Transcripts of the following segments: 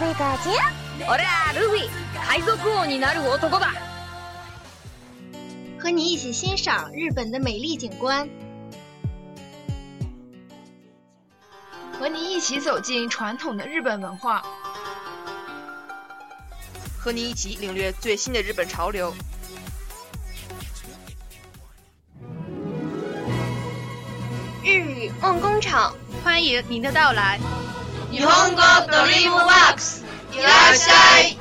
我海王になる男だ。和你一起欣赏日本的美丽景观，和你一起走进传统的日本文化，和你一起领略最新的日本潮流。日语梦工厂，欢迎您的到来。日本語ドリームワークスいらっしゃい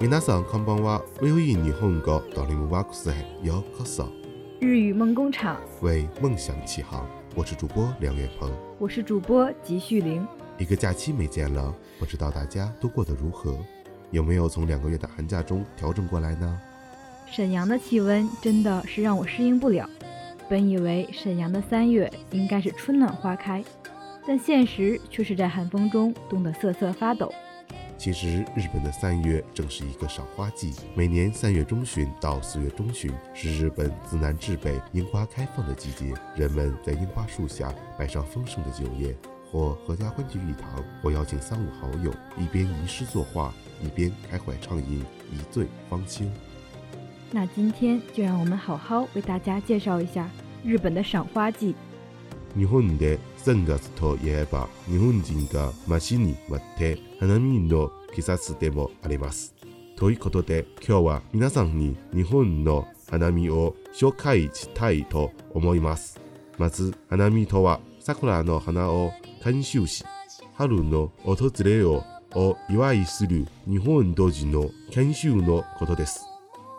闽南丧康帮娃唯有印尼红歌哆哩姆瓦古塞幺卡丧。日语梦工厂为梦想起航，我是主播梁远鹏，我是主播吉旭玲。一个假期没见了，不知道大家都过得如何，有没有从两个月的寒假中调整过来呢？沈阳的气温真的是让我适应不了，本以为沈阳的三月应该是春暖花开，但现实却是在寒风中冻得瑟瑟发抖。其实，日本的三月正是一个赏花季。每年三月中旬到四月中旬，是日本自南至北樱花开放的季节。人们在樱花树下摆上丰盛的酒宴，或合家欢聚一堂，或邀请三五好友，一边吟诗作画，一边开怀畅饮，一醉方休。那今天就让我们好好为大家介绍一下日本的赏花季。日本で3月といえば日本人が街に待って花見の季節でもあります。ということで今日は皆さんに日本の花見を紹介したいと思います。まず花見とは桜の花を監修し、春の訪れをを祝いする日本同時の研修のことです。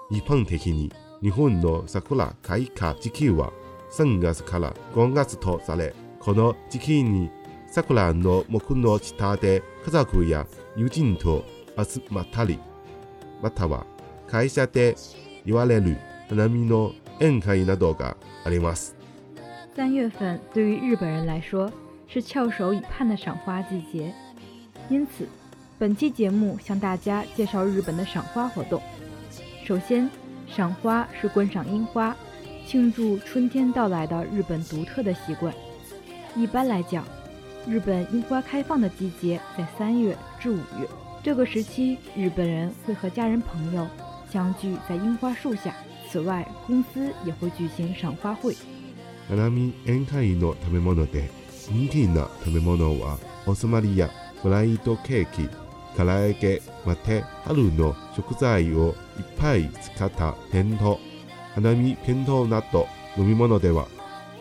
一般的に日本の桜開花時期は三月から五月とされ、この時期に桜の木の下で家族や友人と集まったり、または会社で言われる並みの宴会などがあります。三月份对于日本人来说是翘首以盼的赏花季节，因此本期节目向大家介绍日本的赏花活动。首先，赏花是观赏樱花。庆祝春天到来的日本独特的习惯。一般来讲，日本樱花开放的季节在三月至五月。这个时期，日本人会和家人朋友相聚在樱花树下。此外，公司也会举行赏花会。花見宴会の食べ物で人気な食べ物はおつまみやブライトケーキ、カラエまた春の食材をいっぱい使った天丼。花見剣道など飲み物では、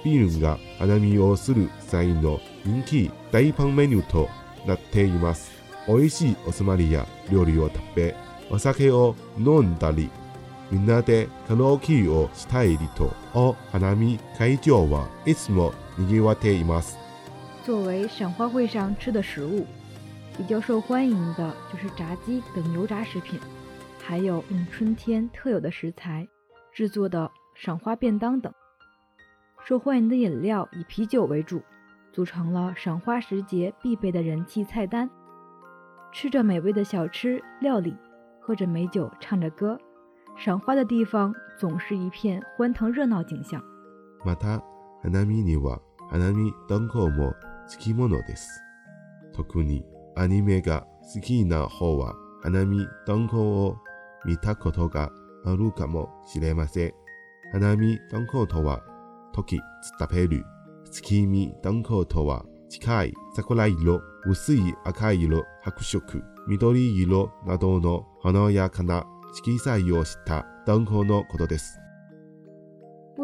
ビールが花見をする際の人気大パンメニューとなっています。美味しいおつまみや料理を食べ、お酒を飲んだり、みんなでカラオケをしたいりと、お花見会場はいつも賑わっています。作为赏花会上吃的食物，比较受欢迎的就是炸鸡等油炸食品，还有我们春天特有的食材制作的赏花便当等，受欢迎的饮料以啤酒为主，组成了赏花时节必备的人气菜单。吃着美味的小吃料理，喝着美酒，唱着歌，赏花的地方总是一片欢腾热闹景象。また、花見には花見灯火も好きものです。特にアニメが好きな方は花見灯火を見たことが。不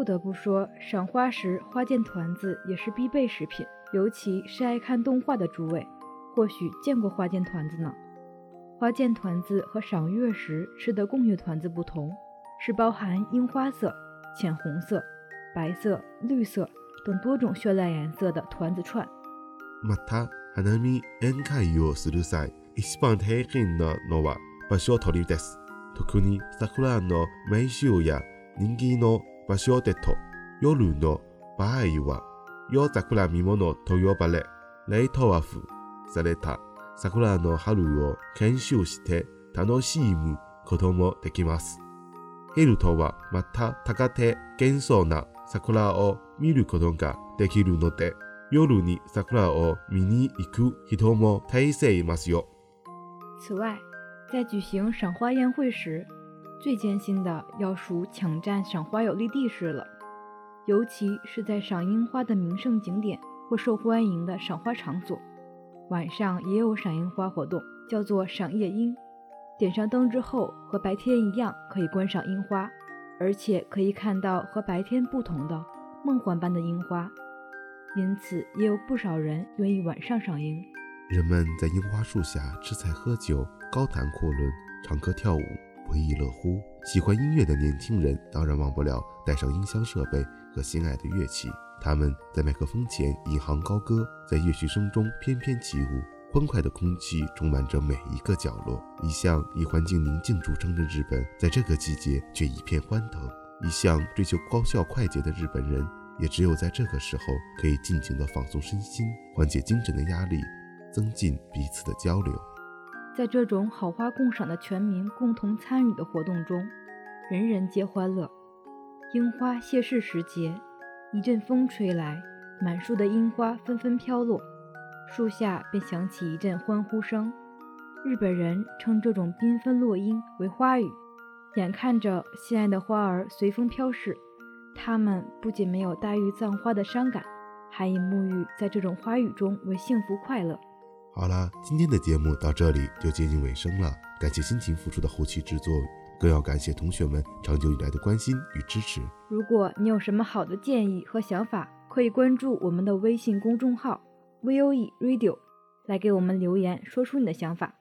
得不说，赏花时花见团子也是必备食品，尤其是爱看动画的诸位，或许见过花见团子呢。花见团子和赏月时吃的供月团子不同，是包含樱花色、浅红色、白色、绿色等多种绚烂颜色的团子串。また、花見宴会をする際一番大なのは場所取りす。特に桜の名所や人気の場所でと夜の場合は夜桜見物と呼ばライトアッされた。桜の春を研修して楽しむこともできます。ヘルトはまた高手幻想な桜を見ることができるので、夜に桜を見に行く人も大勢いますよ。此外，在举行赏花宴会时，最艰辛的要数抢占赏花有利地势了，尤其是在赏樱花的名胜景点或受欢迎的赏花场所。晚上也有赏樱花活动，叫做赏夜樱。点上灯之后，和白天一样可以观赏樱花，而且可以看到和白天不同的梦幻般的樱花。因此，也有不少人愿意晚上赏樱。人们在樱花树下吃菜、喝酒、高谈阔论、唱歌、跳舞，不亦乐乎。喜欢音乐的年轻人当然忘不了带上音箱设备。和心爱的乐器，他们在麦克风前引吭高歌，在乐曲声中翩翩起舞，欢快的空气充满着每一个角落。一向以环境宁静著称的日本，在这个季节却一片欢腾。一向追求高效快捷的日本人，也只有在这个时候可以尽情地放松身心，缓解精神的压力，增进彼此的交流。在这种好花共赏的全民共同参与的活动中，人人皆欢乐。樱花谢世时节，一阵风吹来，满树的樱花纷纷飘落，树下便响起一阵欢呼声。日本人称这种缤纷落樱为“花语。眼看着心爱的花儿随风飘逝，他们不仅没有黛玉葬花的伤感，还以沐浴在这种花语中为幸福快乐。好了，今天的节目到这里就接近尾声了，感谢辛勤付出的后期制作。更要感谢同学们长久以来的关心与支持。如果你有什么好的建议和想法，可以关注我们的微信公众号 VOE Radio，来给我们留言，说出你的想法。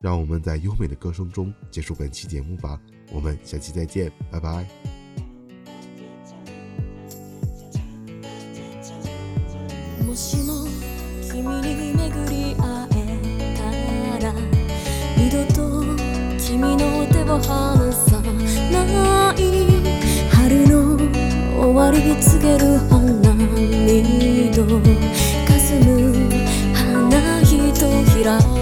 让我们在优美的歌声中结束本期节目吧。我们下期再见，拜拜。の花さない春の終わり告げる花見と霞む花ひと開く